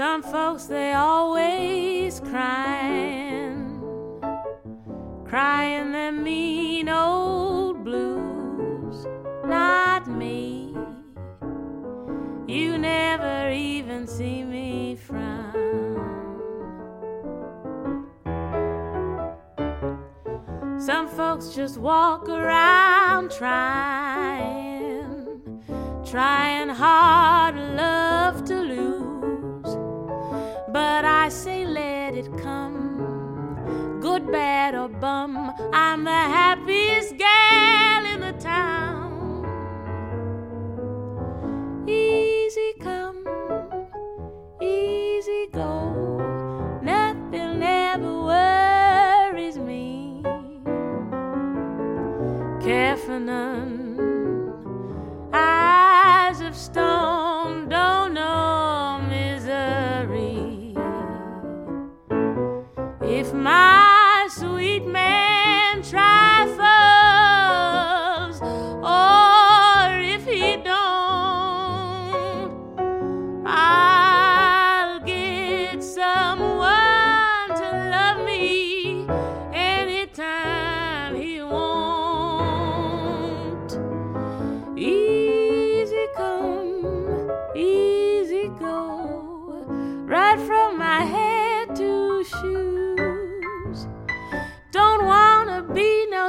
Some folks, they always crying, crying them mean old blues. Not me. You never even see me frown. Some folks just walk around trying, trying hard, love to lose. Say, let it come, good, bad, or bum. I'm the happiest gal in the town. Easy come, easy go, nothing ever worries me. Care for none, eyes of stone don't know If my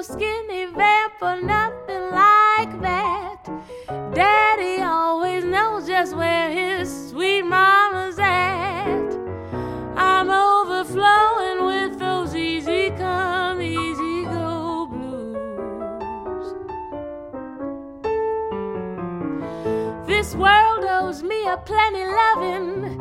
skinny vamp or nothing like that. Daddy always knows just where his sweet mama's at. I'm overflowing with those easy come, easy go blues. This world owes me a plenty loving.